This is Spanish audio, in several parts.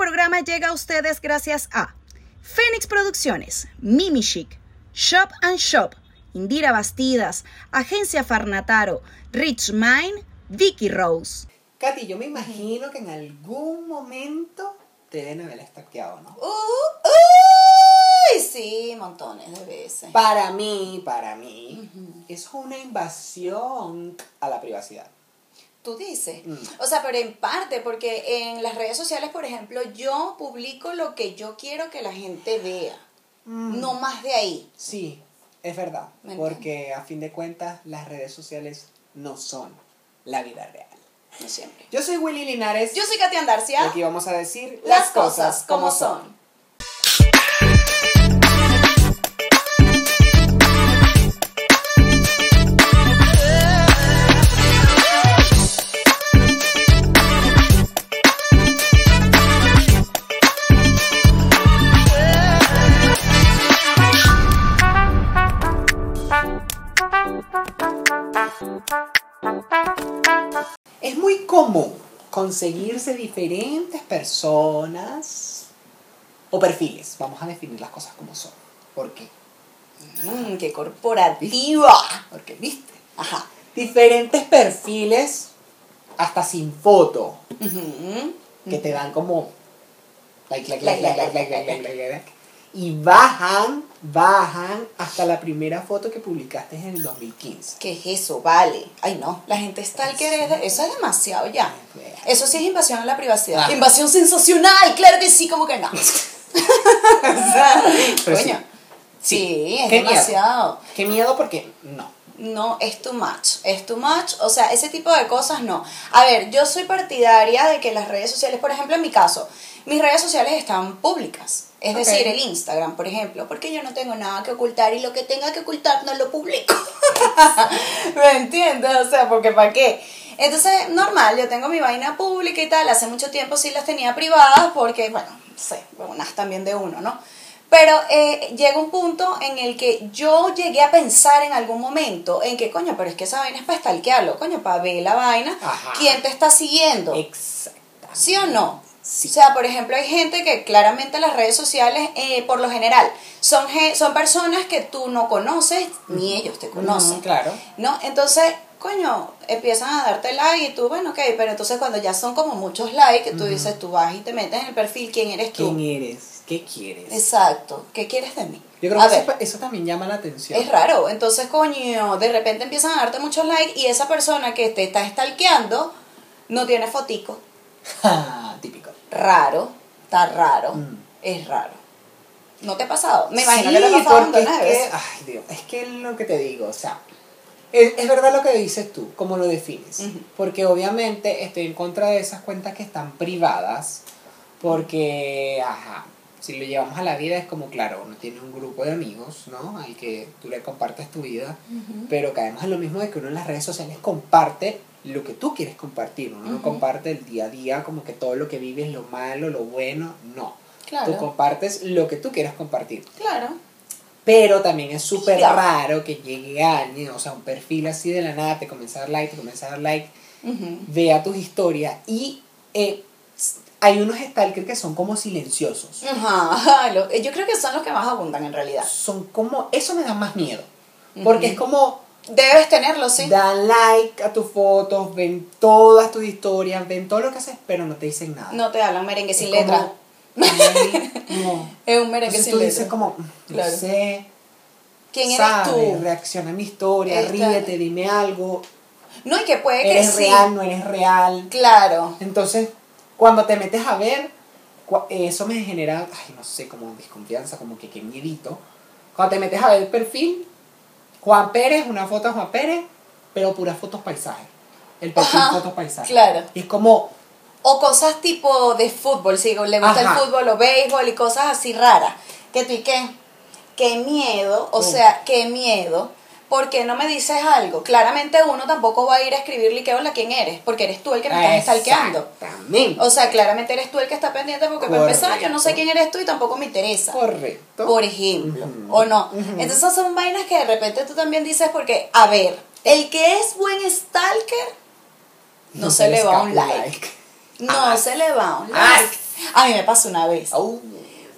Programa llega a ustedes gracias a Fénix Producciones, Mimi Chic, Shop and Shop, Indira Bastidas, Agencia Farnataro, Rich Mind, Vicky Rose. Katy, yo me imagino que en algún momento te deben haber stalkeado, ¿no? Uh, uy, sí, montones de veces. Para mí, para mí, es una invasión a la privacidad. Tú dices. Mm. O sea, pero en parte, porque en las redes sociales, por ejemplo, yo publico lo que yo quiero que la gente vea. Mm. No más de ahí. Sí, es verdad. ¿Me Porque a fin de cuentas, las redes sociales no son la vida real. No siempre. Yo soy Willy Linares. Yo soy Katia y Andarcia. aquí vamos a decir Las cosas como son. Conseguirse diferentes personas o perfiles. Vamos a definir las cosas como son. ¿Por qué? Mmm, qué corporativa. Porque, viste, Ajá. diferentes perfiles hasta sin foto que te dan como like, like, Like, y bajan, bajan hasta la primera foto que publicaste en el 2015. ¿Qué es eso? Vale. Ay, no, la gente está al querer, eso es demasiado ya. Pues. Eso sí es invasión a la privacidad. Ah. Invasión sensacional, claro que sí, como que no. Coño. Sí, sí es Qué demasiado. Miedo. Qué miedo porque no. No, es too much, es too much, o sea, ese tipo de cosas no. A ver, yo soy partidaria de que las redes sociales, por ejemplo, en mi caso, mis redes sociales están públicas es decir, el Instagram, por ejemplo, porque yo no tengo nada que ocultar y lo que tenga que ocultar no lo publico. ¿Me entiendes? O sea, porque ¿para qué? Entonces, normal, yo tengo mi vaina pública y tal. Hace mucho tiempo sí las tenía privadas porque, bueno, no sé, unas también de uno, ¿no? Pero eh, llega un punto en el que yo llegué a pensar en algún momento en que, coño, pero es que esa vaina es para stalkearlo, coño, para ver la vaina, Ajá. quién te está siguiendo. Exacto. ¿Sí o no? Sí. O sea, por ejemplo, hay gente que claramente las redes sociales, eh, por lo general, son, son personas que tú no conoces, ni ellos te conocen. Claro. ¿No? Entonces, coño, empiezan a darte like y tú, bueno, ok, pero entonces cuando ya son como muchos likes, tú dices, tú vas y te metes en el perfil, ¿quién eres tú? ¿Quién eres? ¿Qué quieres? Exacto, ¿qué quieres de mí? Yo creo a que ver, eso, eso también llama la atención. es raro, entonces, coño, de repente empiezan a darte muchos likes y esa persona que te está stalkeando no tiene fotico. Típico. Raro, está raro, Mm. es raro. ¿No te ha pasado? Me imagino Sí, que te ha pasado es que, ay Dios, es que lo que te digo, o sea, es, es verdad lo que dices tú, cómo lo defines, porque obviamente estoy en contra de esas cuentas que están privadas, porque, ajá, si lo llevamos a la vida es como, claro, uno tiene un grupo de amigos, ¿no? Al que tú le compartes tu vida, pero caemos en lo mismo de que uno en las redes sociales comparte lo que tú quieres compartir, uno no comparte el día a día como que todo lo que vives, lo malo, lo bueno, no. Claro. Tú compartes lo que tú quieras compartir. Claro. Pero también es súper raro que llegue alguien, o sea, un perfil así de la nada, te comienza a dar like, te comienza a dar like, vea tus historias y eh, hay unos stalkers que son como silenciosos. Ajá, yo creo que son los que más abundan en realidad. Son como, eso me da más miedo. Porque es como, Debes tenerlo, sí. dan like a tus fotos, ven todas tus historias, ven todo lo que haces, pero no te dicen nada. No te hablan merengue sin como, letra. no. Es un merengue Entonces sin tú letra. dices como, no Claro. sé, ¿Quién eres sabes, tú? reacciona a mi historia, Esta- ríete, dime algo, No, y que puede que eres sí. real, no eres real. Claro. Entonces, cuando te metes a ver, eso me genera, ay, no sé, como desconfianza, como que qué miedito. Cuando te metes a ver el perfil, Juan Pérez, una foto de Juan Pérez, pero puras fotos paisajes. El perfil Ajá, fotos paisajes. claro. Y es como, O cosas tipo de fútbol, si le gusta Ajá. el fútbol o béisbol y cosas así raras. Que tú y qué, qué miedo, o Mm. sea, qué miedo. ¿Por qué no me dices algo? Claramente uno tampoco va a ir a escribirle que hola, ¿quién eres? Porque eres tú el que me estás stalkeando. Exactamente. O sea, claramente eres tú el que está pendiente porque para empezar yo no sé Correcto. quién eres tú y tampoco me interesa. Correcto. Por ejemplo, Ujú. o no. Ujú. Entonces son vainas que de repente tú también dices porque, a ver, el que es buen stalker, no, se, le va un like. No Ah. se le va un like. Ah. A mí me pasó una vez. Au.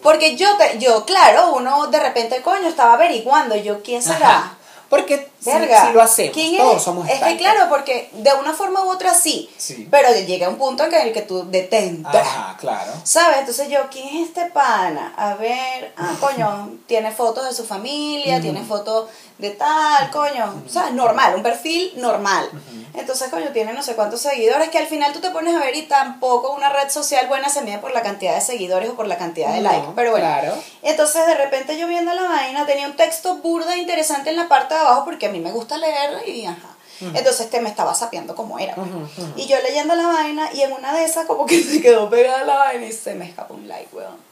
Porque yo, te, yo, claro, uno de repente, coño, estaba averiguando, yo, ¿quién será? Ajá. Porque Verga. si lo hacemos, ¿Quién todos es? somos Es que claro, porque de una forma u otra sí, Sí. pero llega un punto en el que tú detente. Ajá, claro. ¿Sabes? Entonces yo, ¿quién es este pana? A ver, ah, coño, tiene fotos de su familia, tiene fotos de tal, coño, ¿sabes? Normal, un perfil normal. Entonces, coño, tiene no sé cuántos seguidores que al final tú te pones a ver y tampoco una red social buena se mide por la cantidad de seguidores o por la cantidad de No, likes. Pero bueno, claro. entonces de repente yo viendo la vaina tenía un texto burda e interesante en la parte de abajo porque mí me gusta leer y ajá. Entonces te me estaba sapeando como era. pues. Y yo leyendo la vaina y en una de esas como que se quedó pegada la vaina y se me escapó un like, weón.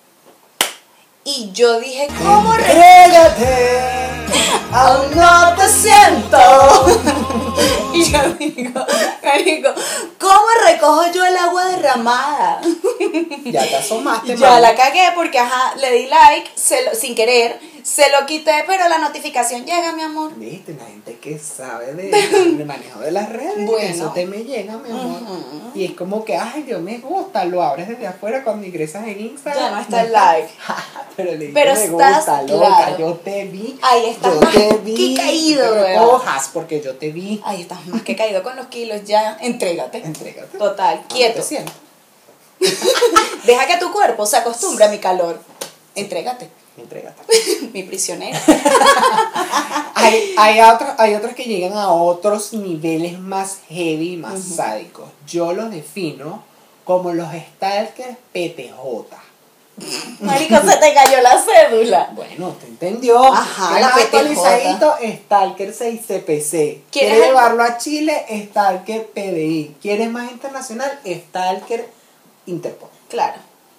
Y yo dije, ¿cómo Entrégate. aún no te siento? y yo digo, marico, ¿cómo recojo yo el agua derramada? Ya te asomaste, Ya mami. la cagué porque, ajá, le di like se lo- sin querer, se lo quité, pero la notificación llega, mi amor. Viste, la gente que sabe de, manejo de las redes, Bueno. eso te me llega, mi amor. Y es como que, ay, Dios me gusta, lo abres desde afuera cuando ingresas en Instagram. Ya no está el like. Pero le Pero me estás gusta, loca, claro. yo te vi. Ahí estás yo más te vi. que caído, te recojas, porque yo te vi. Ahí estás más que caído con los kilos, ya, entrégate. Entrégate. Total, ¿Cómo quieto. Deja que tu cuerpo se acostumbre a mi calor. Entrégate, Entrégate. mi prisionero. hay, hay, otros, hay otros que llegan a otros niveles más heavy, más sádicos. Yo los defino como los stalkers PTJ. Marico, se te cayó la cédula. Bueno, te entendió. Ajá, ¿Quieres la más PTJ. actualizadito? Stalker 6 CPC. ¿Quieres ¿Quieres el- llevarlo a Chile? Stalker PDI. ¿Quieres más internacional? Stalker Interpol. Claro.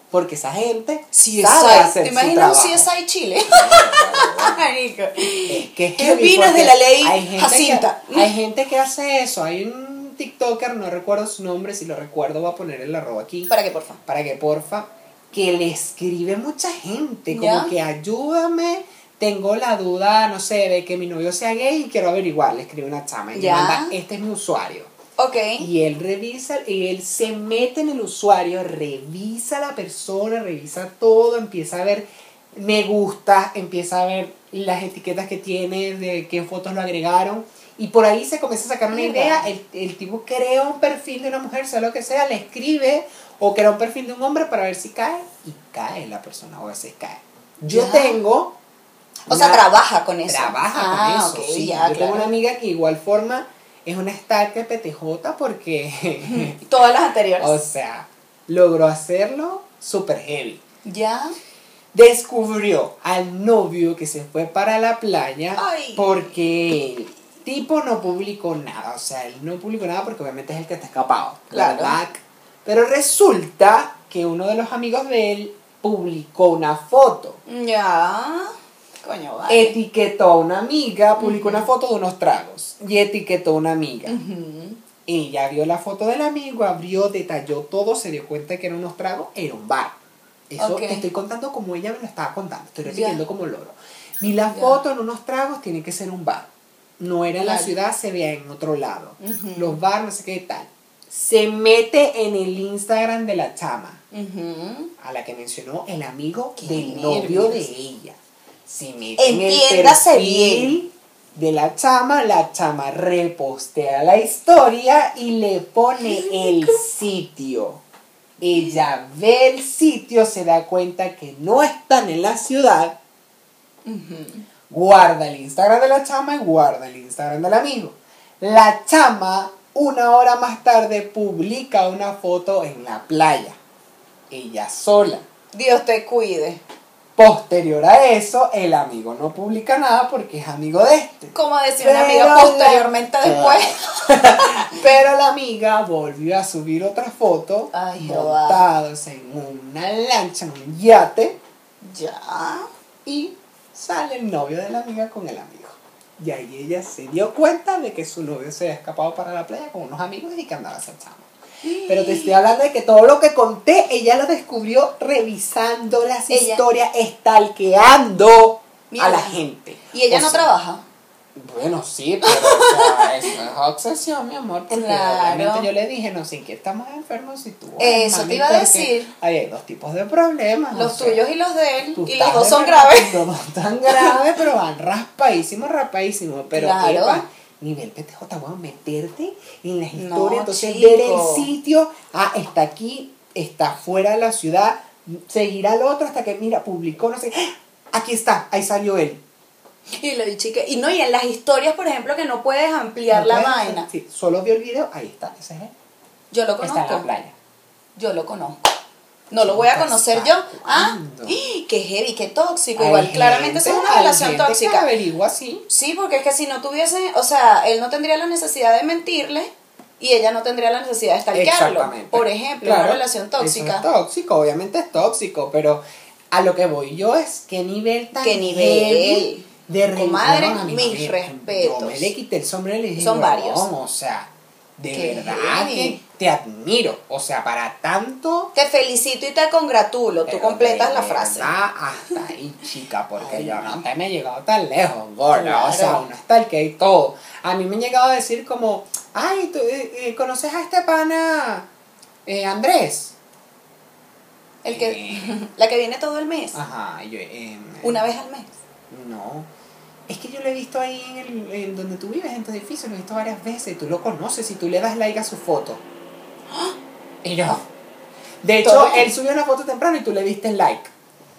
Porque esa gente CSI. sabe hacer ¿Te imaginas un. CSI Chile? Marico. Es que es ¿Qué opinas de la ley hay gente Jacinta? Que, hay gente que hace eso. Hay un TikToker, no recuerdo su nombre, si lo recuerdo voy a poner el arroba aquí. Para que, porfa. para que porfa, que le escribe mucha gente, como ¿Ya? que ayúdame, tengo la duda, no sé, de que mi novio sea gay y quiero averiguar, le escribe una chama y le ¿Ya? manda, este es mi usuario. Ok. Y él revisa, y él se mete en el usuario, revisa a la persona, revisa todo, empieza a ver me gusta, empieza a ver las etiquetas que tiene, de qué fotos lo agregaron. Y por ahí se comienza a sacar una idea, el, el tipo crea un perfil de una mujer, sea lo que sea, le escribe o crea un perfil de un hombre para ver si cae y cae la persona o a veces cae. Yo Ya. tengo... O sea, trabaja con eso. Trabaja Ah, con eso, ok, sí. ya, Yo tengo una amiga que igual forma es una stalker PTJ porque, Todas las anteriores. o sea, logró hacerlo super heavy. ya. Descubrió al novio que se fue para la playa Ay. porque el tipo no publicó nada. O sea, él no publicó nada porque obviamente es el que está escapado. Claro. ¿verdad? Pero resulta que uno de los amigos de él publicó una foto. Ya. Coño, vale. Etiquetó a una amiga, publicó una foto de unos tragos y etiquetó a una amiga. Ujú. Ella vio la foto del amigo, abrió, detalló todo, se dio cuenta que eran unos tragos, era un bar. Eso te estoy contando como ella me lo estaba contando, estoy repitiendo como loro. Vi la foto en unos tragos, tiene que ser un bar. No era en la ciudad, se veía en otro lado. Los bar, no sé qué tal. Se mete en el Instagram de la chama, a la que mencionó el amigo Qué del novio de ella. Se mete en el perfil de la chama, la chama repostea la historia y le pone el sitio. Ella ve el sitio, se da cuenta que no están en la ciudad, guarda el Instagram de la chama y guarda el Instagram del amigo. La chama, una hora más tarde, publica una foto en la playa. Ella sola. Dios te cuide. Posterior a eso, el amigo no publica nada porque es amigo de este. Como decía una amiga la- posteriormente después. Pero la amiga volvió a subir otra foto Ay, montados en una lancha, en un yate, Ya. y sale el novio de la amiga con el amigo. Y ahí ella se dio cuenta de que su novio se había escapado para la playa con unos amigos y que andaba chama. Pero te estoy hablando de que todo lo que conté, ella lo descubrió revisando las Ella- historias, estalqueando a la gente. ¿Y ella O no trabaja? Bueno, sí, pero o sea, eso es obsesión, mi amor. Porque Claro. obviamente yo le dije, no sé, que estamos enfermos si tú. Eso te iba a decir. Ahí hay dos tipos de problemas. Los sea, tuyos y los de él. Y los dos son graves. Los dos están graves, pero van raspadísimos, raspadísimos. Pero, Claro. epa, nivel PTJ, vamos a meterte en las No, historias. entonces, chico. ver el sitio. Ah, está aquí, está fuera de la ciudad. Seguir al otro hasta que, mira, publicó, no sé. ¡Ah! Aquí está, ahí salió él. Y le dije que. Y no, y en las historias, por ejemplo, que no puedes ampliar ¿No la puedes? vaina. Sí, solo vio el video, ahí está, ese es él. Yo lo Está en conozco. la playa. Yo lo conozco. No lo voy a conocer ¿hasta yo. Ah, qué heavy, qué tóxico. Hay Igual, claramente eso es una relación gente que tóxica. averigua así. Sí, porque es que si no tuviese, o sea, él no tendría la necesidad de mentirle y ella no tendría la necesidad de. Exactamente. Por ejemplo, Claro, una relación eso tóxica. es tóxico, obviamente es tóxico, pero a lo que voy yo es qué nivel tan ¿Qué nivel? heavy de Comadre, no, mis respetos. Yo me le quité el sombrero y le dije, Son varios. "Huevón, o sea, de Qué verdad que te admiro. O sea, para tanto. Te felicito y te congratulo. Tú completas la frase. hasta ahí, chica, porque Ay, yo no. te me he llegado tan lejos, gorda. O sea, uno está el que hay todo. A mí me han llegado a decir como, ay, ¿tú, eh, eh, ¿conoces a este pana eh, Andrés? El que, Eh. la que viene todo el mes. Ajá, y yo, em, Una vez al mes. No. Es que yo lo he visto ahí en, el, en donde tú vives, en tu edificio, lo he visto varias veces. Tú lo conoces y tú le das like a su foto. Y yo. De hecho, Todo él subió una foto temprano y tú le diste like.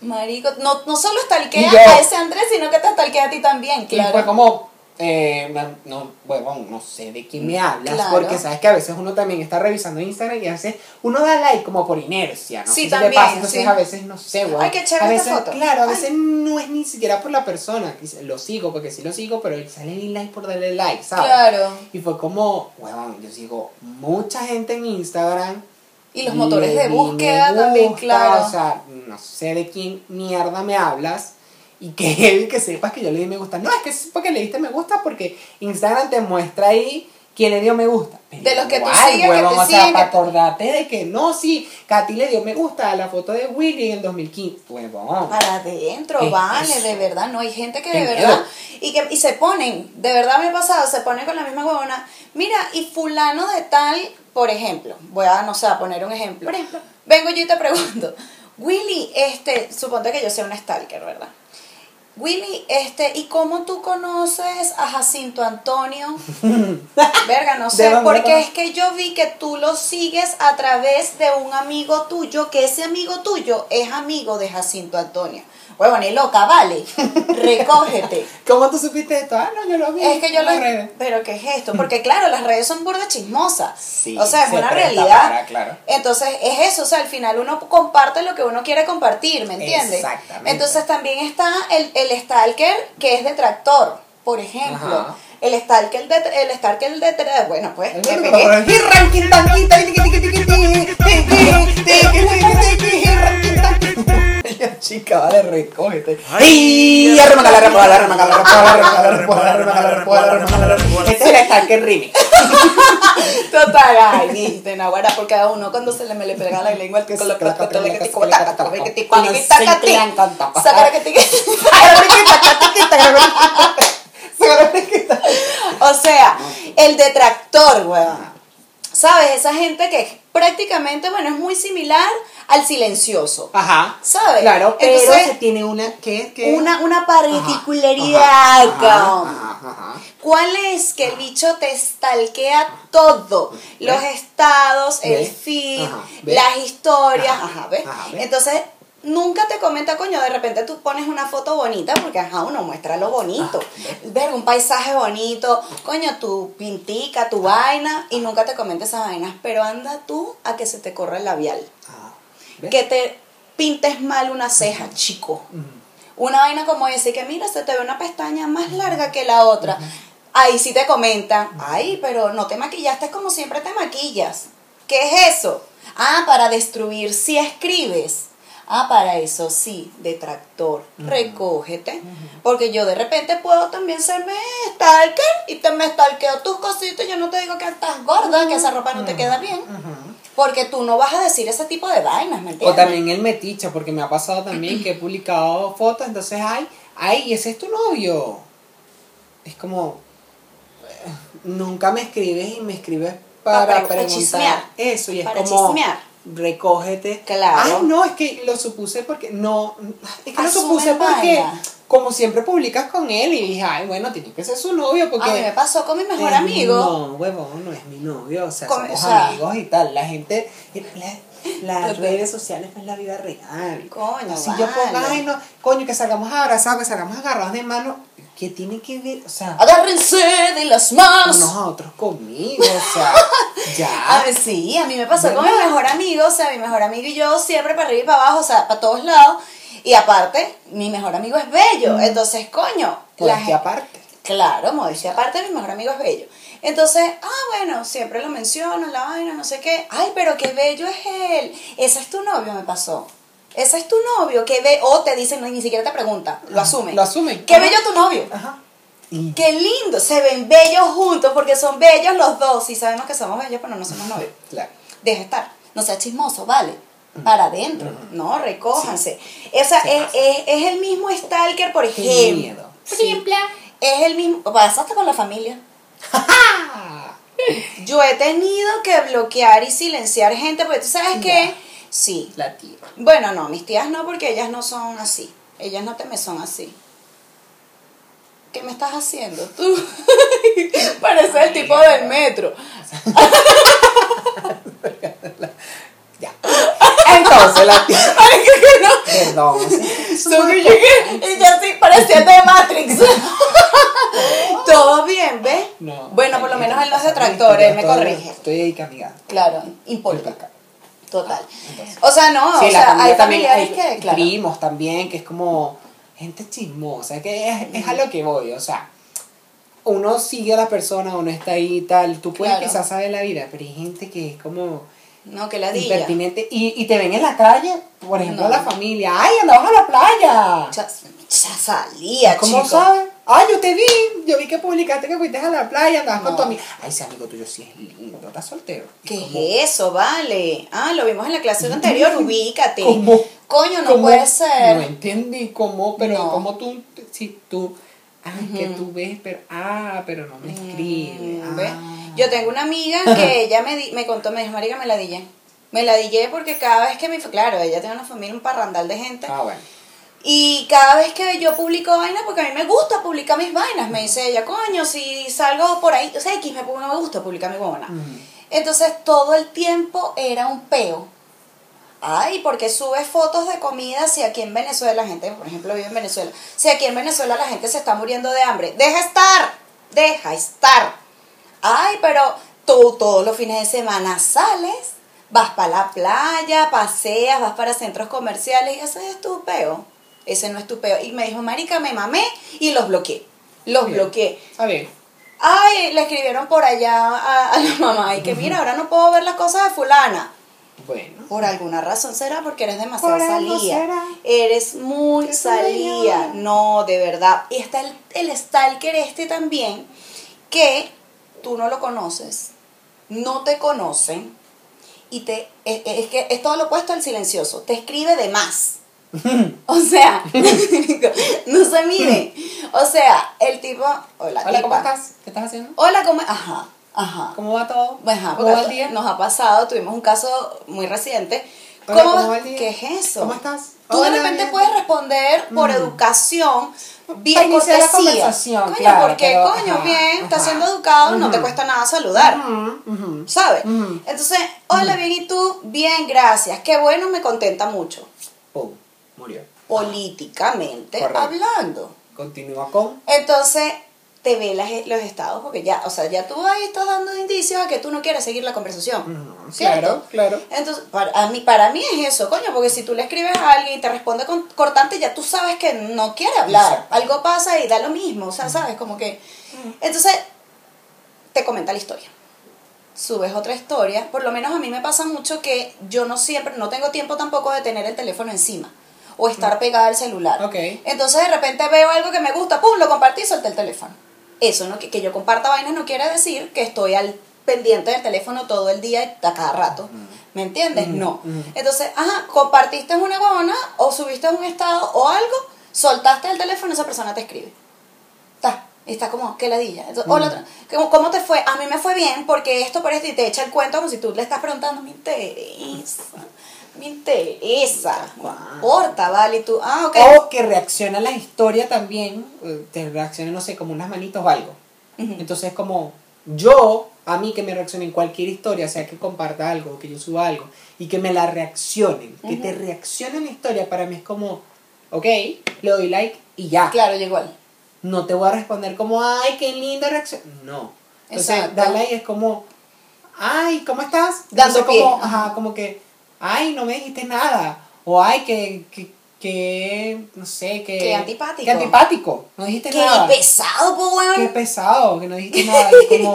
Marico, no, no solo stalkea Y yo- a ese Andrés, sino que te stalkea a ti también, Y claro. fue como, eh, no, no, huevón, no sé de quién me hablas, Claro. porque sabes que a veces uno también está revisando Instagram y a veces uno da like como por inercia, ¿no? Sí, si también, pasa, entonces sí. a veces no sé, huevón. Ay, qué chévere a esta veces, foto. Claro, a Ay. veces no es ni siquiera por la persona, que lo sigo, porque sí lo sigo, pero sale el like por darle like, ¿sabes? Claro. Y fue como, huevón, yo sigo mucha gente en Instagram. Y los motores de búsqueda me también, gusta, claro. O sea, no sé de quién mierda me hablas. Y que él que sepas que yo le di me gusta. No, es que es porque le diste me gusta porque Instagram te muestra ahí quién le dio me gusta. Pero De los que tú igual, sigues, que huevón, te o sea, siguen, para que acordarte de que no, sí, Katy le dio me gusta a la foto de Willy en el 2015. Huevón. Para adentro, ¿Qué es vale, eso? de verdad, no hay gente que de miedo. verdad y que y se ponen, de verdad me ha pasado, se ponen con la misma huevona. Mira, y fulano de tal, por ejemplo, voy a no sé, a poner un ejemplo. Por ejemplo, vengo yo y te pregunto, Willy, este, suponte que yo sea una stalker, ¿verdad? Willy, este, ¿y cómo tú conoces a Jacinto Antonio? Verga, no ¿De sé, porque es que yo vi que tú lo sigues a través de un amigo tuyo, que ese amigo tuyo es amigo de Jacinto Antonio. Bueno, ni loca, vale. Recógete. ¿Cómo tú supiste esto? Ah, no, yo lo vi. Es que yo lo... redes. Pero ¿qué es esto? Porque claro, las redes son burda chismosas. Sí, o sea, es se una realidad. para, claro. Entonces, es eso. O sea, al final uno comparte lo que uno quiere compartir, ¿me entiendes? Exactamente. Entonces también está el, el stalker que es detractor, por ejemplo. Ajá. El stalker, de, el stalker de, bueno, pues chica, vale, recógete. ¡Ay! Arremangala, arremangala, arremangala, arremangala, arremangala, arremangala, Este el Rimi. Total, ay, viste, Nahuara, porque a uno cuando se le me le pega la lengua, el que con los platos, todo el que te que te te encanta. Que te o sea, el detractor, weón. ¿Sabes? Esa gente que prácticamente, bueno, es muy similar al silencioso. Ajá. ¿Sabes? Claro, pero Entonces- se tiene una. ¿Qué? ¿Qué? Una, una particularidad, ajá, ajá, ajá. ¿Cuál es? Que el bicho te stalkea todo. Los ¿Ves? estados, el feed, las historias. ¿ves? ajá, ¿ves? Entonces, nunca te comenta, coño, de repente tú pones una foto bonita, porque ajá, uno muestra lo bonito. Ah, Ver un paisaje bonito, coño, tu pintica, tu vaina, y nunca te comenta esas vainas. Pero anda tú a que se te corra el labial. Ah. Que te pintes mal una ceja, chico. Una vaina como esa, y que mira, se te ve una pestaña más larga que la otra. Ahí sí te comentan, ay, pero no te maquillaste como siempre te maquillas. ¿Qué es eso? Ah, para destruir si escribes. Ah, para eso sí, detractor, recógete. Porque yo de repente puedo también serme stalker y te me stalkeo tus cositas. Yo no te digo que estás gorda, que esa ropa no te queda bien. Porque tú no vas a decir ese tipo de vainas, ¿me O entiendes? también el metiche, porque me ha pasado también que he publicado fotos, entonces, ay, ay, ese es tu novio. es como, eh, nunca me escribes y me escribes para, para preguntar chismear. eso y es Para como, chismear. Recógete. Claro. Ay, no, es que lo supuse porque, no, es que lo Asume supuse porque, vaina. como siempre publicas con él y dije, ay, bueno, tiene que ser su novio porque... A mí me pasó con mi mejor amigo. No, huevón, no es mi novio. O sea, Con- somos o sea- amigos y tal. La gente. la- las Total. redes sociales no es la vida real. Coño, Si yo pongo, ay, no, coño, que salgamos abrazados, que salgamos agarrados de mano, ¿qué tiene que ver? O sea, Agárrense de las manos. unos a otros conmigo, o sea, A ya. ver, sí, a mí me pasó con mi mejor amigo, o sea, mi mejor amigo y yo siempre para arriba y para abajo, o sea, para todos lados. Y aparte, mi mejor amigo es bello, entonces, coño, la que gen- aparte. Claro, modestia aparte, mi mejor amigo es bello. Entonces, ah, bueno, siempre lo menciono, la vaina, no sé qué. Ay, pero qué bello es él. Ese es tu novio, me pasó. Ese es tu novio, qué ve O te dicen, no, ni siquiera te pregunta, lo asumen. Lo asumen. Qué bello tu novio. Ajá. Y Qué lindo, se ven bellos juntos porque son bellos los dos. Y sabemos que somos bellos, pero no somos novios. claro. Deja estar, no sea chismoso, vale. Para adentro, no, recójanse. O sea, Se es, es, es el mismo stalker, por ejemplo. ejemplo, es el mismo. Pasa hasta con la familia. Yo he tenido que bloquear y silenciar gente, porque tú sabes que. Ya. Sí. La tía. Bueno, no, mis tías no, porque ellas no son así. Ellas no te me son así. ¿Qué me estás haciendo tú? Parece el tipo del metro. Ya. Entonces la tía. Perdón. Que llegué y ya sí parecía de Matrix. Todo bien, ¿ves? No. Bueno, por lo menos él no es detractor, él me corrige. Estoy ahí caminando. Claro, importa. Total. entonces. O sea, no, Sí, o la sea, hay también, familiares hay que, claro. primos también, que es como gente chismosa, que es, es a lo que voy, o sea, uno sigue a la persona, uno está ahí y tal, tú puedes Claro. quizás saber la vida, pero hay gente que es como No, que la dilla. impertinente y, y te ven en la calle, por ejemplo, No. la familia, ay, andabas a la playa. Ya, ya salía, ¿Cómo sabes? Ay, yo te vi, yo vi que publicaste que fuiste a la playa, andabas con tu amigo. Ay, ese amigo tuyo sí es lindo, estás soltero. ¿Qué es eso, vale? Ah, lo vimos en la clase anterior, ubícate. ¿Cómo? Coño, no ¿Cómo? puede ser. No entendí cómo, pero No. cómo tú, si tú, ay, que tú ves, pero, ah, pero no me escribe. Mm, ah. Yo tengo una amiga que ella me, di- me contó, me dijo, marica, me la dije. Me la dije porque cada vez que me... Claro, ella tiene una familia, un parrandal de gente. Ah, bueno. Y cada vez que yo publico vainas, porque a mí me gusta publicar mis vainas, me dice ella, coño, si salgo por ahí, o sea, X me, me gusta publicar mi huevona. Ujú. Entonces todo el tiempo era un peo. Ay, porque subes fotos de comida si aquí en Venezuela, la gente, por ejemplo, vive en Venezuela, si aquí en Venezuela la gente se está muriendo de hambre, deja estar, deja estar. Ay, pero tú todos los fines de semana sales, vas para la playa, paseas, vas para centros comerciales y ese es tu peo. Ese no es tu peo. Y me dijo, marica, me mamé y los bloqueé. Los Bien. bloqueé. Está bien. Ay, le escribieron por allá a, a la mamá y que mira, ahora no puedo ver las cosas de fulana. Bueno. Por alguna razón será porque eres demasiado será. Eres muy salía. No, de verdad. Y está el, el stalker este también, que tú no lo conoces, no te conocen, y te es, es que es todo lo opuesto al silencioso. Te escribe de más. O sea, no se mide. O sea, el tipo. Hola, Hola, ¿cómo estás? ¿Qué estás haciendo? Hola, ¿cómo? Ajá, ajá. ¿Cómo va todo? Ajá, ¿Cómo va el día? nos ha pasado, tuvimos un caso muy reciente. Hola, ¿Cómo, ¿cómo va el día? ¿Qué es eso? ¿Cómo estás? Tú de repente puedes responder por Mm. educación, Para bien la conversación, Coño, claro, porque pero- coño, ajá, bien, estás siendo educado, no te cuesta nada saludar. ¿Sabes? Entonces, hola, bien, ¿y tú? Bien, gracias. Qué bueno, me contenta mucho. Pum, murió. Políticamente Correcto. hablando. Continúa con. Entonces, te ve las- los estados, porque ya, o sea, ya tú ahí estás dando indicios a que tú no quieres seguir la conversación. ¿cierto? Claro, claro. Entonces, para a mí, para mí es eso, coño, porque si tú le escribes a alguien y te responde con cortante, ya tú sabes que no quiere hablar. Exacto. Algo pasa y da lo mismo, o sea, ¿sabes? Como que... Entonces, te comenta la historia. Subes otra historia. Por lo menos a mí me pasa mucho que yo no siempre, no tengo tiempo tampoco de tener el teléfono encima o estar pegada al celular. Entonces, de repente veo algo que me gusta, pum, lo compartí y solté el teléfono. Eso, no, que, que yo comparta vainas no quiere decir que estoy al pendiente del teléfono todo el día y a cada rato. ¿Me entiendes? Ujú, No. ujú. Entonces, ajá, compartiste una huevona o subiste un estado o algo, soltaste el teléfono y esa persona te escribe. Ta. Y está como, ¿qué ladilla? Entonces, o la otra, ¿cómo, ¿cómo te fue? A mí me fue bien porque esto por esto y te echa el cuento como si tú le estás preguntando, me interesa, me interesa, no importa, vale, y tú, ah, ok. O que reacciona a la historia también, eh, te reacciona, no sé, como unas manitos o algo. Ujú. Entonces, como yo, a mí que me reaccionen en cualquier historia, sea que comparta algo, que yo suba algo, y que me la reaccionen, que te reaccionen la historia, para mí es como, ok, le doy like y ya. Claro, yo igual. No te voy a responder como, ay, qué linda reacción. No. Entonces, Exacto. darle ahí es como, ay, ¿cómo estás? Dando Entonces, como, pie. ajá, como que, ay, no me dijiste nada. O ay, que, que, que no sé, que... Qué antipático. Qué antipático. No dijiste Qué nada. pesado, po, weón. Qué pesado, que no dijiste nada. Y como,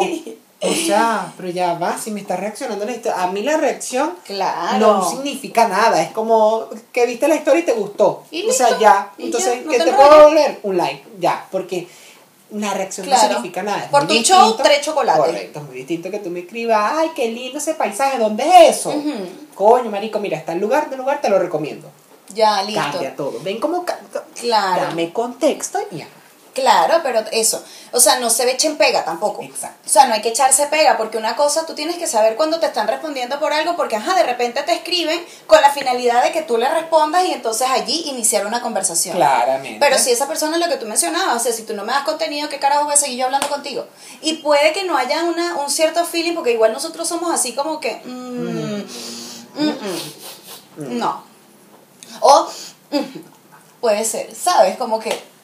o sea, pero ya va, si me estás reaccionando a la historia. A mí la reacción Claro. no significa nada. Es como que viste la historia y te gustó. Y o sea, ya. Entonces, no ¿qué te te puedo volver? Un like, ya. Porque una reacción Claro. no significa nada. Por muy tu show, distinto- tres chocolates. Correcto, muy distinto que tú me escribas, ay, qué lindo ese paisaje, ¿dónde es eso? Coño, marico, mira, está el lugar, del lugar, te lo recomiendo. Ya, listo. Cambia todo. Ven cómo Claro. Dame contexto y ya. Claro, pero eso, o sea, no se ve echen pega tampoco. Exacto. O sea, no hay que echarse pega, porque una cosa tú tienes que saber cuando te están respondiendo por algo, porque ajá, de repente te escriben con la finalidad de que tú le respondas y entonces allí iniciar una conversación. Claramente. Pero si esa persona es lo que tú mencionabas, o sea, si tú no me das contenido, ¿qué carajo voy a seguir yo hablando contigo? Y puede que no haya una, un cierto feeling, porque igual nosotros somos así como que... mm, mm, mm, no. O puede ser, ¿sabes? Como que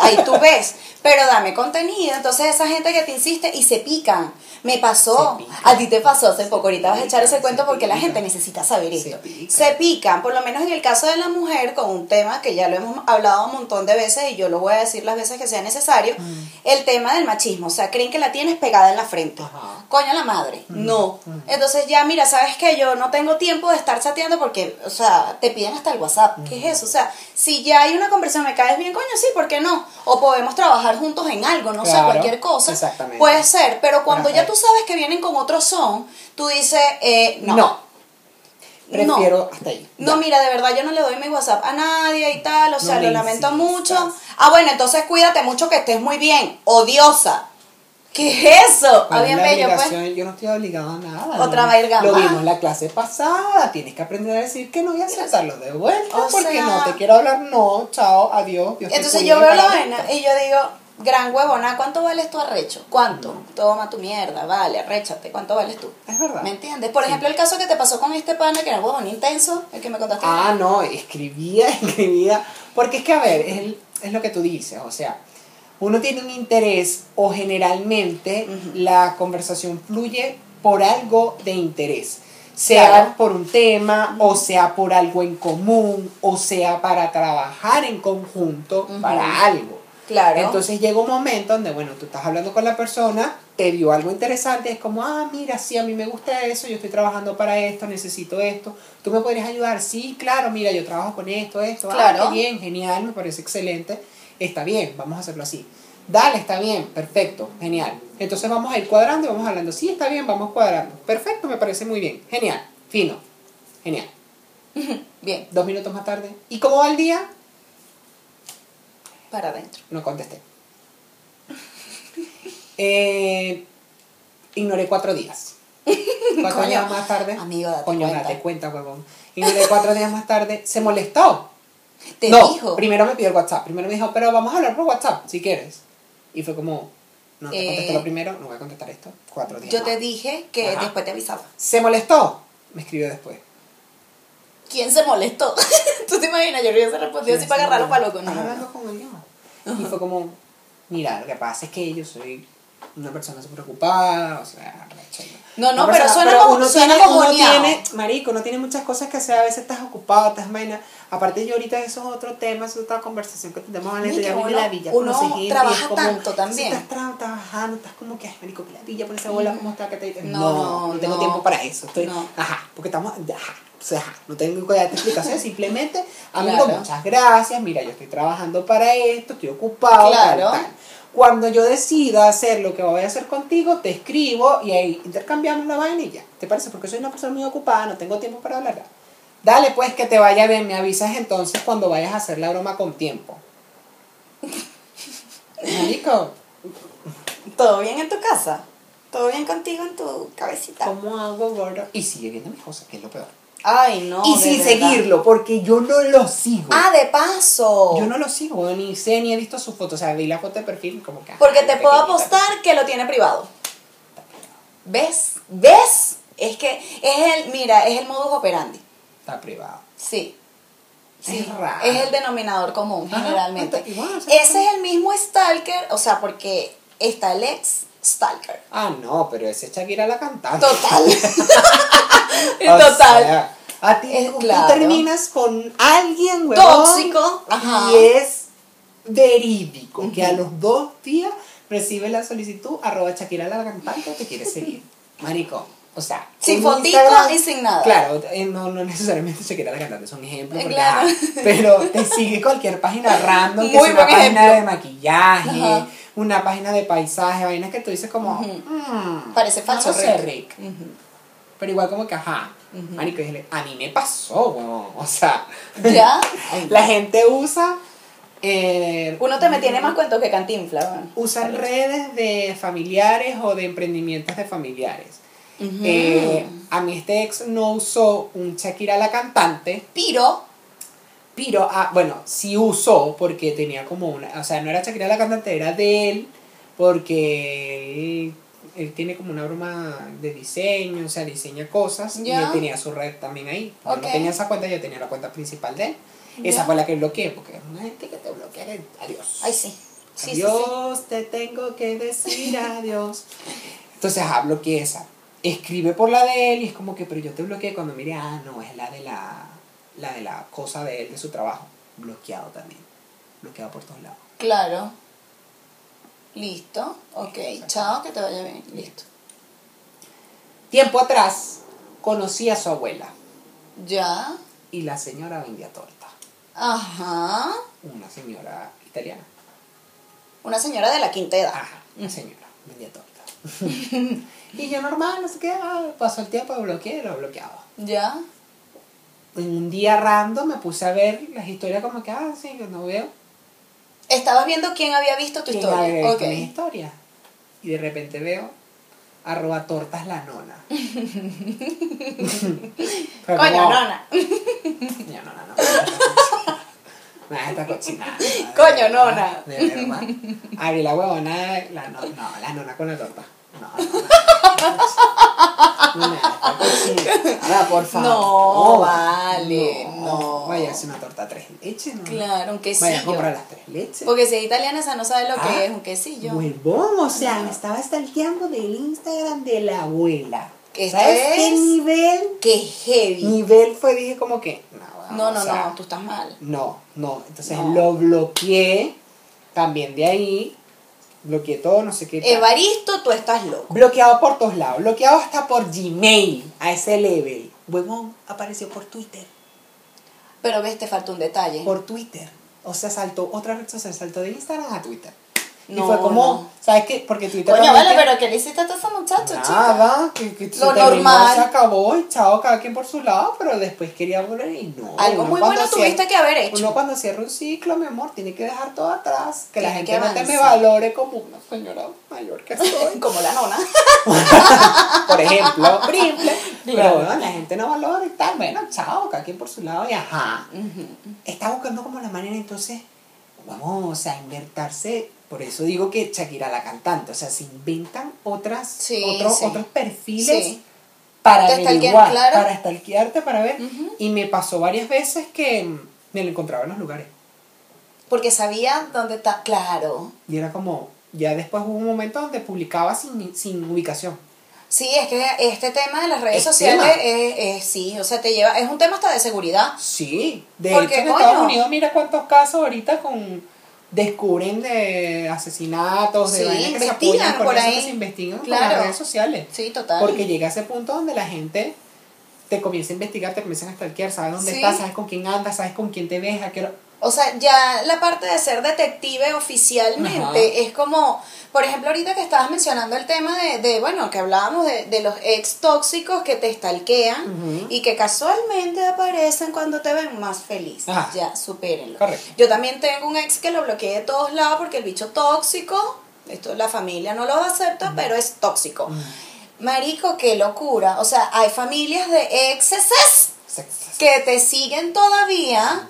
ahí tú ves, pero dame contenido. Entonces esa gente que te insiste y se pican. Me pasó, pican. a ti te pasó hace poco, ahorita vas a echar ese cuento porque la gente necesita saber Se esto. pican. Se pican, por lo menos en el caso de la mujer, con un tema que ya lo hemos hablado un montón de veces y yo lo voy a decir las veces que sea necesario, Mm. el tema del machismo. O sea, creen que la tienes pegada en la frente. Ajá. Coño la madre. No. Entonces ya, mira, ¿sabes qué? Yo no tengo tiempo de estar chateando porque, o sea, te piden hasta el WhatsApp. ¿Qué es eso? O sea, si ya hay una conversación, me caes bien, coño, sí, ¿por qué no? O podemos trabajar juntos en algo, no sé, cualquier cosa. exactamente. Puede ser, pero cuando ya tú sabes que vienen con otro son, tú dices, eh, no. No. Prefiero hasta ahí. No, Ya. mira, de verdad yo no le doy mi WhatsApp a nadie y tal, o sea, No lo lamento mucho. Ah, bueno, entonces cuídate mucho que estés muy bien, odiosa. ¿Qué es eso? ¿Cuál Ah, bien bello, pues. Yo no estoy obligado a nada. Otra ¿no? verga Lo vimos en la clase pasada. Tienes que aprender a decir que no y aceptarlo de vuelta. O porque sea- no te quiero hablar. No, chao, adiós. Dios Entonces yo veo la vaina y yo digo, gran huevona, ¿cuánto vales tu arrecho? ¿Cuánto? Toma tu mierda, vale, arréchate, ¿cuánto vales tú? Es verdad. ¿Me entiendes? Por ejemplo, el caso que te pasó con este pana que era huevón intenso, el que me contaste. Ah, no, escribía, escribía. Porque es que, a ver, es, el- es lo que tú dices. O sea, uno tiene un interés o generalmente la conversación fluye por algo de interés. Sea Claro. por un tema, o sea por algo en común, o sea para trabajar en conjunto para algo. Claro. Entonces llega un momento donde, bueno, tú estás hablando con la persona, te vio algo interesante, es como, ah, mira, sí, a mí me gusta eso, yo estoy trabajando para esto, necesito esto, tú me podrías ayudar, sí, claro, mira, yo trabajo con esto, esto, Claro. ah, qué bien, genial, me parece excelente, está bien, vamos a hacerlo así. Dale, está bien, perfecto, genial. Entonces vamos a ir cuadrando y vamos hablando, sí, está bien, vamos cuadrando. Perfecto, me parece muy bien, genial, fino, genial. Bien, Dos minutos más tarde, ¿y cómo va el día? para adentro. No contesté. Eh, ignoré cuatro días. Cuatro Coño, días más tarde. amigo, date coño, cuenta. date cuenta, huevón. Ignoré cuatro días más tarde. Se molestó. Te no, dijo. primero me pidió el WhatsApp. Primero me dijo, pero vamos a hablar por WhatsApp, si quieres. Y fue como, no te Eh, contesto lo primero, no voy a contestar esto. Cuatro días Yo te dije que Ajá. después te avisaba. Se molestó. Me escribió después. ¿Quién se molestó? ¿Tú te imaginas? Yo hubiese respondido así para agarrarlo para loco. No, no, no. hablando con. Y fue como, mira, lo que pasa es que yo soy una persona súper ocupada, o sea, No, no, pero persona- suena mo- uno suena tiene, uno tiene, marico, uno tiene muchas cosas que hacer, a veces estás ocupado, estás vaina. Aparte yo ahorita eso es otro tema, eso es otra conversación que tenemos antes, la villa, uno y trabaja como, tanto también. Si estás tra- trabajando, estás como que, ay, marico, que la villa, pon esa bola, ¿cómo está? Que te... No, no, no tengo no. tiempo para eso, estoy, No. ajá, porque estamos, ajá, o sea, no tengo que darte explicaciones, simplemente, amigo, Claro. muchas gracias, mira, yo estoy trabajando para esto, estoy ocupado, Claro. tal, tal. Cuando yo decida hacer lo que voy a hacer contigo, te escribo y ahí intercambiamos la vaina y ya. ¿Te parece? Porque soy una persona muy ocupada, no tengo tiempo para hablar. Dale, pues que te vaya bien, me avisas entonces cuando vayas a hacer la broma con tiempo. Marico, ¿Todo bien en tu casa? ¿Todo bien contigo en tu cabecita? ¿Cómo hago, gordo? Y sigue viendo mis cosas, que es lo peor. Ay, no. y sin verdad. seguirlo, porque yo no lo sigo. Ah, de paso. Yo no lo sigo, ni sé, ni he visto su foto. O sea, vi la foto de perfil como que... Porque ay, te puedo apostar que lo tiene privado. ¿Ves? ¿Ves? Es que es el, mira, es el modus operandi. Está privado. Sí. Sí, Es raro. es el denominador común generalmente. está igual, o sea, Ese es el mismo stalker, o sea, porque está el ex stalker. Ah, no, pero ese es Shakira la cantante. Total. O Total. sea, a ti Es tú claro. terminas con alguien, huevón, Tóxico, ajá. Y es verídico que a los dos días recibe la solicitud arroba Shakira la cantante te quiere seguir. Marico. O sea, Sin fotico y sin nada. Claro, eh, no, no necesariamente Shakira la cantante, es un ejemplo. Eh, porque, claro. ajá, pero te sigue cualquier página random, que Muy una página ejemplo. de maquillaje, Ajá. una página de paisaje, vainas que tú dices como, Ujú. "Mm, Parece falso, Rick". Rick. Ujú. Pero igual como que, ajá, marico, dije, a mí me pasó, weón. O sea, ¿Ya? La gente usa, eh, Uno te me tiene más cuentos que cantinfla, weón. usan redes de familiares o de emprendimientos de familiares. Eh, a mí este ex no usó un Shakira la cantante, Piro, pero, ah, bueno, sí usó porque tenía como una, o sea, no era Shakira la cantante, era de él, porque él, él tiene como una broma de diseño, o sea, diseña cosas, y él tenía su red también ahí. Yo Ok. no tenía esa cuenta, yo tenía la cuenta principal de él. Ya. Esa fue la que bloqueé, porque es una gente que te bloquea, que adiós. ay sí. Sí, sí, sí. adiós, te tengo que decir adiós. Entonces, ah, bloqueé esa. Escribe por la de él y es como que, pero yo te bloqueé cuando mire, ah, no, es la de la, la de la cosa de él, de su trabajo. Bloqueado también. Bloqueado por todos lados. Claro. Listo. Ok. Chao, que te vaya bien. Listo. Tiempo atrás, conocí a su abuela Ya. y la señora vendía torta. Ajá. Una señora italiana. Una señora de la quinta edad. Ajá, una señora vendía torta. y yo normal, no sé qué, pasó el tiempo, lo bloqueé, lo bloqueaba. Ya. En un día random me puse a ver las historias como que, ah, sí, yo no veo. Estabas viendo quién había visto tu ¿Quién historia. había visto Ok. mis historias? Y de repente veo arroba tortas la nona. Coño, nona. Coño, nona, no. Nada, esta cochinada. Coño, nona. De verdad. La huevona, la no, no, la nona con la torta. No, no, no. Ahora, por favor. No, vale, no. Vaya a hacer una torta tres leches, ¿no? Claro, un quesillo. Vaya a comprar las tres leches. Porque si es italiana, esa no sabe lo Ah, que es un quesillo. Huevón, o sea, me estaba stalkeando del Instagram de la abuela. Esto ¿Sabes qué es- nivel? Qué heavy. Nivel fue, dije como que, no, No, o no, sea, no, tú estás mal. No, no. Entonces No. lo bloqueé, también de ahí, bloqueé todo, no sé qué. tal. Evaristo, tú estás loco. Bloqueado por todos lados, bloqueado hasta por Gmail, a ese level. Huevón, apareció por Twitter, Pero ves, te falta un detalle. por Twitter. O sea, saltó, otra red social, saltó de Instagram a Twitter. Y No, fue como, no. ¿sabes qué? Porque Twitter Coño, vale, pero ¿qué le hiciste a ese muchacho, chica? Nada, que, que se Lo terminó, normal. se acabó y chao, cada quien por su lado, pero después quería volver y no. Algo muy bueno cierra- tuviste que haber hecho. Uno cuando cierra un ciclo, mi amor, tiene que dejar todo atrás, que la Tiene gente que no te me valore como una señora mayor que soy. Como la nona. por ejemplo, triple. Pero bueno, la gente no valora y tal, bueno, chao, cada quien por su lado y ajá. Está buscando como la manera entonces, vamos a inventarse, por eso digo que Shakira la cantante, o sea, se inventan otras, Sí, otros, sí. otros perfiles Sí. para averiguar, claro. para stalkearte, para ver. Y me pasó varias veces que me lo encontraba en los lugares. Porque sabía dónde está. Claro. Y era como, ya después hubo un momento donde publicaba sin, sin ubicación. Sí, es que este tema de las redes Es sociales es, es- sí, o sea, te lleva, es un tema hasta de seguridad. Sí, de Porque, hecho en coño. Estados Unidos mira cuántos casos ahorita con descubren de asesinatos, de Sí, vainas que se apoyan por eso ahí. que se investigan Claro. las redes sociales. Sí, total. Porque llega ese punto donde la gente te comienza a investigar, te comienzan a stalkear, sabes dónde Sí. estás, sabes con quién andas, sabes con quién te ves, a qué O sea, ya la parte de ser detective oficialmente Ajá. es como, por ejemplo, ahorita que estabas mencionando el tema de, de bueno, que hablábamos de, de los ex tóxicos que te Ujú. y que casualmente aparecen cuando te ven más feliz. Ajá. Ya, supérenlo. Correcto. Yo también tengo un ex que lo bloqueé de todos lados porque el bicho tóxico esto la familia no lo acepta, pero es tóxico. Marico, qué locura. O sea, hay familias de exceses que te siguen todavía.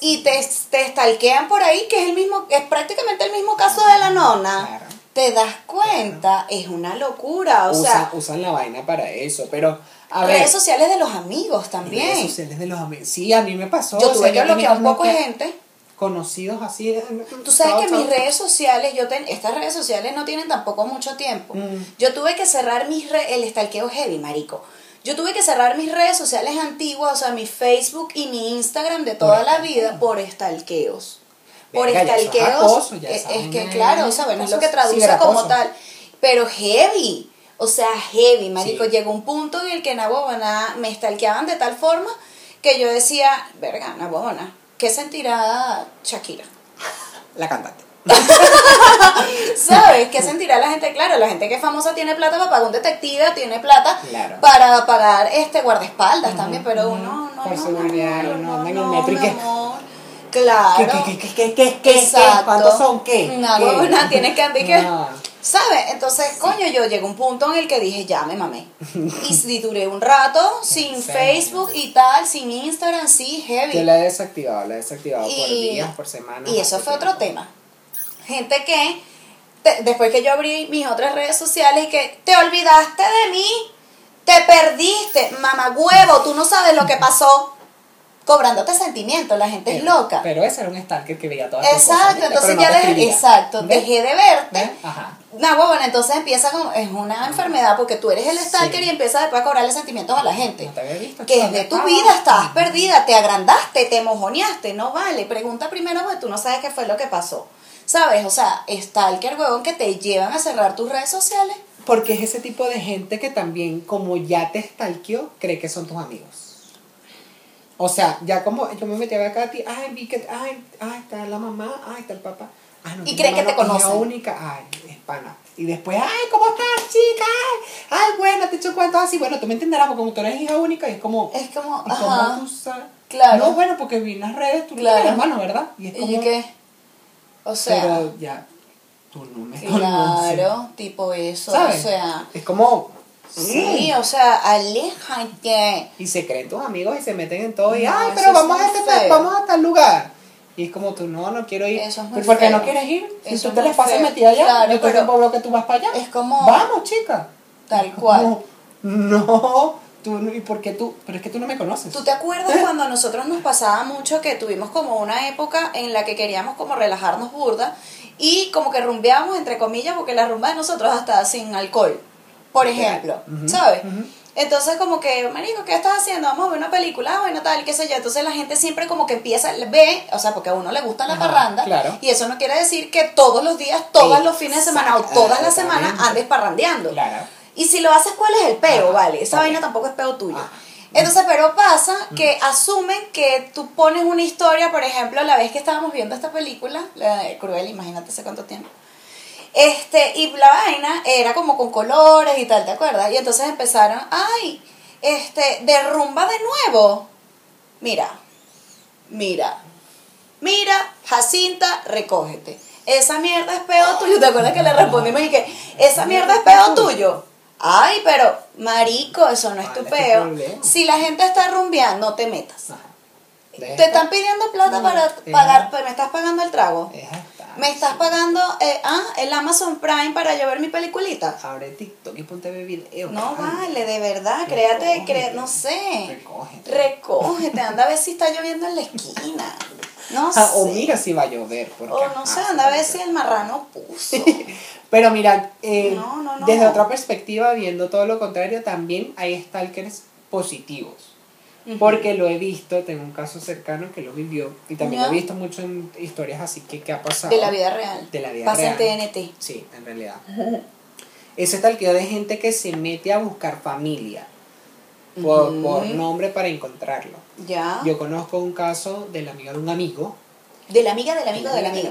Y te, te stalkean por ahí, que es el mismo, es prácticamente el mismo caso de la nona. Claro. ¿Te das cuenta? Es una locura. O Usa- sea, usan la vaina para eso, pero a ver. redes sociales de los amigos también. redes sociales de los amigos. Sí, a mí me pasó. Yo o tuve sea, que bloquear un poco gente. Conocidos así. eh, Tú sabes que mis redes sociales, yo ten- estas redes sociales no tienen tampoco mucho tiempo. Mm. Yo tuve que cerrar mis re- el stalkeo heavy, marico. Yo tuve que cerrar mis redes sociales antiguas, o sea, mi Facebook y mi Instagram de toda la vida por stalkeos. Por ya eso es acoso, que claro, es ¿sabes? No es lo que traduce como tal. Pero heavy. O sea, heavy, marico. Sí. Llegó un punto en el que Nabobana me stalkeaban de tal forma que yo decía, verga, Nabobana, ¿qué sentirá Shakira? La cantante. ¿Sabes? ¿Qué sentirá la gente? Claro, la gente que es famosa tiene plata para pagar un detective, tiene plata Claro. para pagar este guardaespaldas también, pero uno no, Por no, seguridad, no, no, anda en no, el metro y mi que- amor. Claro. ¿Qué, qué, qué, qué, qué, Exacto. ¿Cuántos son qué? ¿Qué? huevona, tienes que andar que- No. ¿Sabes? Entonces, coño, yo llegué a un punto en el que dije, ya me mamé. Y, duré un rato sin Sí. Facebook y tal, sin Instagram, sí, heavy. Yo la he desactivado, la he desactivado por Y- días, por semanas. Y eso fue otro tiempo. tema. Gente que, te- después que yo abrí mis otras redes sociales y que te olvidaste de mí, te perdiste, mamá huevo, tú no sabes lo que pasó. Cobrándote sentimientos, la gente es loca. Pero ese era un stalker que veía todas tus cosas, Exacto, entonces no ya dejé, exacto, ¿Ves? dejé de verte. Ajá. No, bueno, entonces empieza como, es una enfermedad porque tú eres el stalker Sí. y empiezas después a cobrarle sentimientos a la gente. No te había visto. Que es de tu vida, estabas perdida, te agrandaste, te mojoneaste, no vale. Pregunta primero porque tú no sabes qué fue lo que pasó. ¿Sabes? O sea, stalker, huevón, que te llevan a cerrar tus redes sociales. Porque es ese tipo de gente que también, como ya te stalkeó, cree que son tus amigos. O sea, ya como yo me metí a ver acá a ti, ay, vi que, ay, ay, está la mamá, ay, está el papá. Ah, no, Y mi creen que te hija única, ay, es pana. Y después, ay, ¿cómo estás, chica? Ay, ay, bueno, te echo cuentos así. Bueno, tú me entenderás, porque como tú eres hija única, y es como, Es como, ¿y cómo ajá, tú sabes? Claro. No, bueno, porque vi en las redes, tú Claro. eres hermano, ¿verdad? Y es como, ¿Y qué? O sea, pero ya, tú no me claro, tipo eso, ¿Sabes? o sea, Es como, sí, o sea, aléjate. y se creen tus amigos y se meten en todo y ay pero vamos a este vamos a tal lugar y es como tú no no quiero ir Eso es muy ¿Pero ¿por qué no quieres ir si Eso tú te las pasas metida allá Claro, yo el pero que tú vas para allá. es como- vamos chica. Tal cual. no no tú y por qué tú pero es que tú no me conoces ¿Tú te acuerdas cuando a nosotros nos pasaba mucho que tuvimos como una época en la que queríamos como relajarnos burda y como que rumbeábamos entre comillas porque la rumba de nosotros hasta sin alcohol, por ejemplo, ¿sabes? Entonces como que, marico, ¿qué estás haciendo? Vamos a ver una película, bueno, tal, qué sé yo. Entonces la gente siempre como que empieza, ve, o sea, porque a uno le gusta la Ajá, parranda. claro. Y eso no quiere decir que todos los días, todos los fines de semana o todas las semanas andes parrandeando. claro Y si lo haces, ¿cuál es el peo, Ajá, vale? Esa vaina tampoco es peo tuyo. Ajá. Entonces, pero pasa que asumen que tú pones una historia, por ejemplo, la vez que estábamos viendo esta película, la de Cruel, imagínate hace cuánto tiempo. Este, y la vaina era como con colores y tal, ¿te acuerdas? Y entonces empezaron, ay, este, derrumba de nuevo. Mira, mira, mira, Jacinta, recógete. Esa mierda es peo tuyo. ¿Te acuerdas que le respondimos y que esa mierda es peo tuyo? Ay, pero, marico, eso no es tu ¿Cuál es tu peo. Si la gente está rumbeando, no te metas. Ajá. Te están pidiendo plata para pagar, pues, me estás pagando el trago. Me estás pagando, eh, ah, el Amazon Prime para ver mi peliculita. abre TikTok y ponte a No vale, de verdad, créate, cre- no sé. Recógete. Recógete, anda a ver si está lloviendo en la esquina. No sé. Ah, o mira si va a llover porque, O no sé, anda a ver si el marrano puso. Pero mira, eh, No, no, no. desde otra perspectiva, viendo todo lo contrario, también hay stalkers positivos porque lo he visto, tengo un caso cercano que lo vivió y también lo he visto mucho en historias así que, que ha pasado. De la vida real. De la vida Pasa real. en TNT. Sí, en realidad. Ese es talqueo de gente que se mete a buscar familia por, por nombre para encontrarlo. Ya. Yo conozco un caso de la amiga de un amigo. De la amiga del amigo del amigo.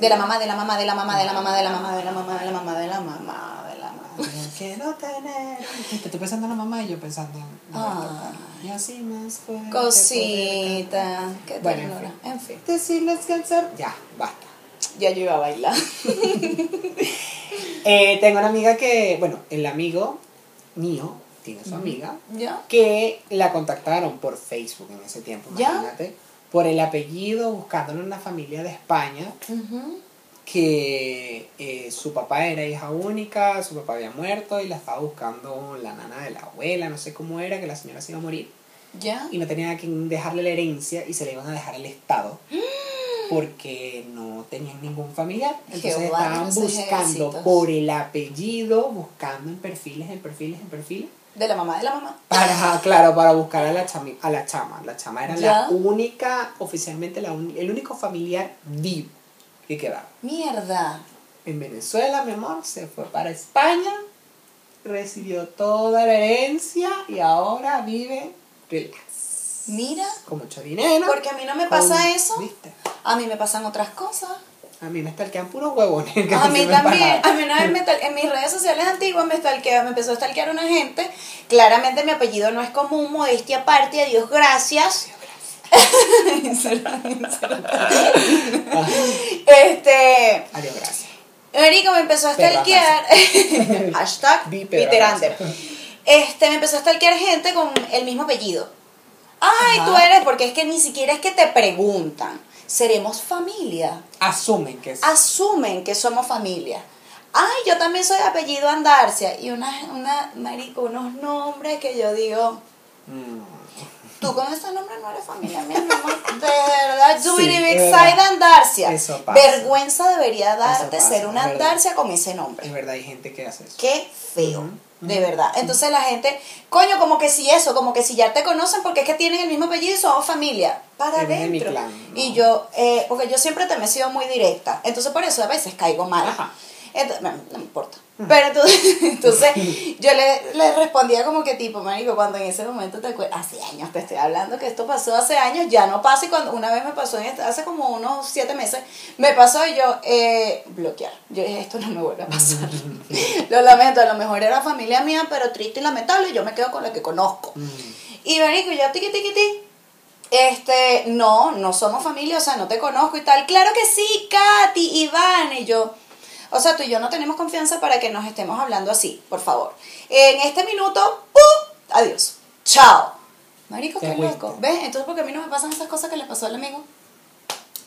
De la mamá, de la mamá, de la mamá, de la mamá, de la mamá, de la mamá, de la mamá, de la mamá. Quiero tener. un- Estoy pensando en la mamá y yo pensando en. Ah. Y así más fuerte. Cosita. Qué Bueno, en fin. Decirles cansar. Ya, basta. Ya yo iba a bailar. Eh, tengo una amiga que, bueno, el amigo mío tiene su amiga ¿Ya? que la contactaron por Facebook en ese tiempo, ¿Ya? imagínate, por el apellido, buscándole una familia de España Ujú. Que eh, su papá era hija única, su papá había muerto y la estaba buscando la nana de la abuela, no sé cómo era, que la señora se iba a morir ¿Ya? y no tenía a quien dejarle la herencia y se le iban a dejar al Estado porque no tenían ningún familiar. Entonces Jehová estaban buscando ejércitos. por el apellido, buscando en perfiles, en perfiles, en perfiles. De la mamá de la mamá. Para, claro, para buscar a la, chami- a la chama. La chama era Ya. la única, oficialmente la uni- el único familiar vivo que quedaba. Mierda. En Venezuela, mi amor, se fue para España, recibió toda la herencia y ahora vive relax. Mira. Con mucho dinero. Porque a mí no me pasa con- eso. ¿Viste? A mí me pasan otras cosas. A mí me stalkean puros huevones. A mí también, a mí una vez me en mis redes sociales antiguas me stalkea, me empezó a stalkear una gente. Claramente mi apellido no es común, modestia aparte, a Dios gracias. Este, Adiós, gracias. Marico me empezó a stalkear. Hashtag raza. Este, me empezó a stalkear gente con el mismo apellido. Ay, Ajá. tú eres, porque es que ni siquiera es que te preguntan. Seremos familia. Asumen que es. Asumen que somos familia. Ay, yo también soy de apellido Andarcia. Y una, una, marico, unos nombres que yo digo, Mm. Tú con ese nombre no eres familia mía, mi amor. De verdad, Sí, verdad. Side Andarcia. Eso pasa. Vergüenza debería darte pasa, ser una. Andarcia con ese nombre. Es verdad, hay gente que hace eso. Qué feo. De verdad. Entonces la gente, coño, como que si eso, como que si ya te conocen porque es que tienen el mismo apellido y somos familia. Para adentro. Y yo, eh, porque yo siempre te me he sido muy directa. Entonces por eso a veces caigo mal. Ajá. Entonces, no, no me importa. Pero entonces, entonces yo le, le respondía como que tipo, marico, cuando en ese momento te acuerdas, hace años te estoy hablando que esto pasó hace años, ya no pasa y cuando una vez me pasó, este- hace como unos siete meses, me pasó y yo, eh, bloquear. Yo dije, esto no me vuelve a pasar. lo lamento, a lo mejor era familia mía, pero triste y lamentable, y yo me quedo con la que conozco. Mm. Y marico, yo tiqui tiqui ti. Este, no, no somos familia, o sea, no te conozco y tal. Claro que sí, Katy, Iván y yo. O sea, tú y yo no tenemos confianza para que nos estemos hablando así, por favor. En este minuto, ¡pum! Adiós. Chao. Marico, qué loco. ¿Ves? Entonces, ¿por qué a mí no me pasan esas cosas que le pasó al amigo?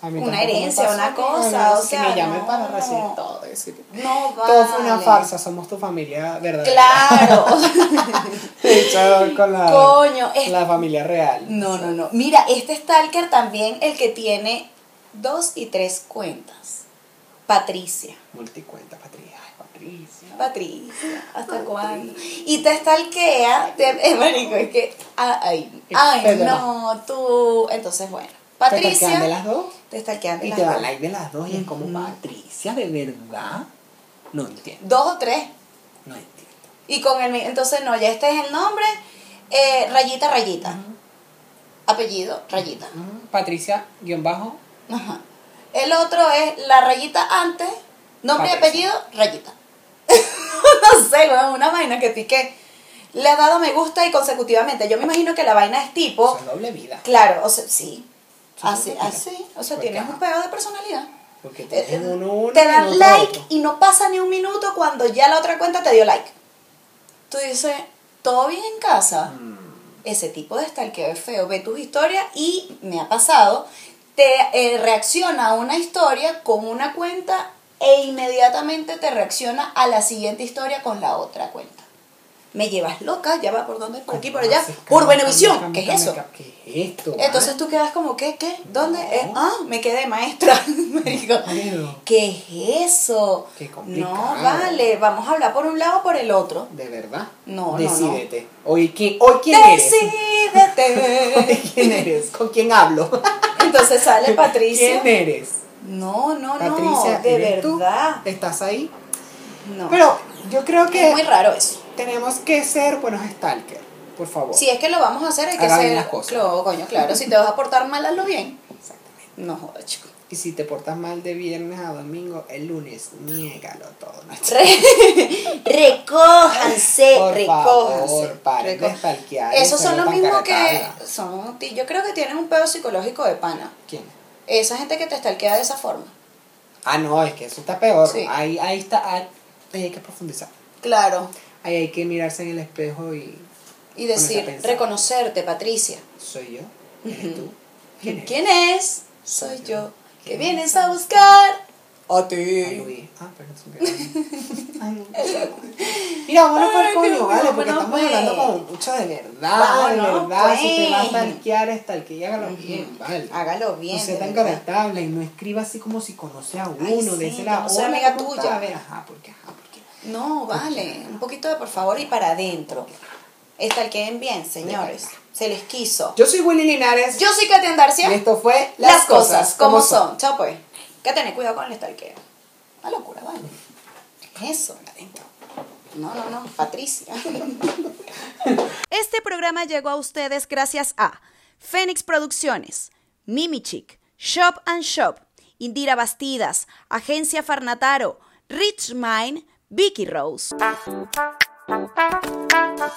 A mí Una herencia, una que- cosa, o que sea, me llamen no. para recibir todo. decir, No, Todo fue una vale. farsa, somos tu familia verdadera. Claro. Hecho con la, Coño, es- la familia real. No, no, no. Mira, este stalker también, el que tiene dos y tres cuentas. Patricia. Multicuenta, Patricia. Ay, Patricia. Patricia, ¿hasta cuándo? Y te stalkea, te, eh, marico, es que, ah, ay, ay, no, tú, entonces bueno, ¿Te stalkean de Patricia, las dos? te stalkean de Y las te dan dos. like de las dos y es como. Patricia, ¿de verdad? No entiendo, Dos o tres, no entiendo. y con el, entonces no, ya este es el nombre, eh, rayita, rayita, apellido, rayita. Patricia, guion bajo, Ajá. El otro es la rayita antes, nombre y apellido, rayita. no sé, weón, una vaina que pique. Le ha dado me gusta y consecutivamente. Yo me imagino que la vaina es tipo. doble vida. Claro, o sea, sí. Sí, Así, así. O sea, tienes un pedo de personalidad. Porque Eh, te eh, uno, uno te y dan like y no pasa ni un minuto cuando ya la otra cuenta te dio like. Tú dices, ¿todo bien en casa? Mm. ese tipo de stalkeo es feo. Ve tus historias y me ha pasado, te eh, reacciona a una historia con una cuenta e inmediatamente te reacciona a la siguiente historia con la otra cuenta. Me llevas loca, ya va por dónde, por aquí, por allá, por cambio, ¿qué es eso? ¿Qué es esto? Entonces ah? tú quedas como, ¿qué? ¿Qué? ¿Dónde? No. Eh, ah, me quedé maestra. Me digo, ¿qué es eso? Qué complicado. No, vale, vamos a hablar por un lado o por el otro. ¿De verdad? No, no, Decídete. Hoy, ¿quién, hoy quién eres? Decídete. Hoy quién eres? ¿Con quién hablo? Entonces sale Patricia. ¿Quién eres? No, no, Patricia, no, de ¿eres tú? verdad. ¿Estás ahí? No. Pero yo creo es que muy raro eso. Tenemos que ser buenos stalkers, por favor. Si es que lo vamos a hacer, hay que Haga ser. las cosas. Claro, coño, claro. Si te vas a portar mal, hazlo bien. Exactamente. No jodas, chico. Y si te portas mal de viernes a domingo, el lunes, niégalo todo. ¿no? Re- recójanse, Por recójanse. favor, stalkear. Esos son los mismos que. Son, yo creo que tienen un pedo psicológico de pana. ¿Quién? Esa gente que te stalkea de esa forma. Ah, no, es que eso está peor. Sí. Ahí, ahí está, ahí hay que profundizar. Claro. Ahí hay que mirarse en el espejo y Y decir, reconocerte, Patricia. soy yo, eres tú. ¿Quién es? ¿Quién es? Soy yo. Que vienes a buscar a Ay, ti. Ah, perdón. Mira, vámonos por Ay, coño, vale, porque estamos pues. hablando como mucho de verdad, Vámonos, de verdad. Si te va a pues. stalkear, stalkear, hágalo bien, vale. Hágalo bien. no sea de tan verdad. conectable y no escriba así como si conoce a uno Ay, de sí, ese que lado. no sea amiga ¿cómo tuya. A ver, ajá, porque, ajá. No, vale. Un poquito de por favor y para adentro. Estalqueen bien, señores. Se les quiso. Yo soy Willy Linares. Yo soy Katia Andarcia. y esto fue Las cosas como son. Chao pues. Que tener cuidado con el estalqueo. Una locura, vale. ¿Qué es eso? Adentro. No, no, no. Patricia. Este programa llegó a ustedes gracias a Fénix Producciones, Mimi Chic, Shop and Shop, Indira Bastidas, Agencia Farnataro, Rich Mind, Vicky Rose.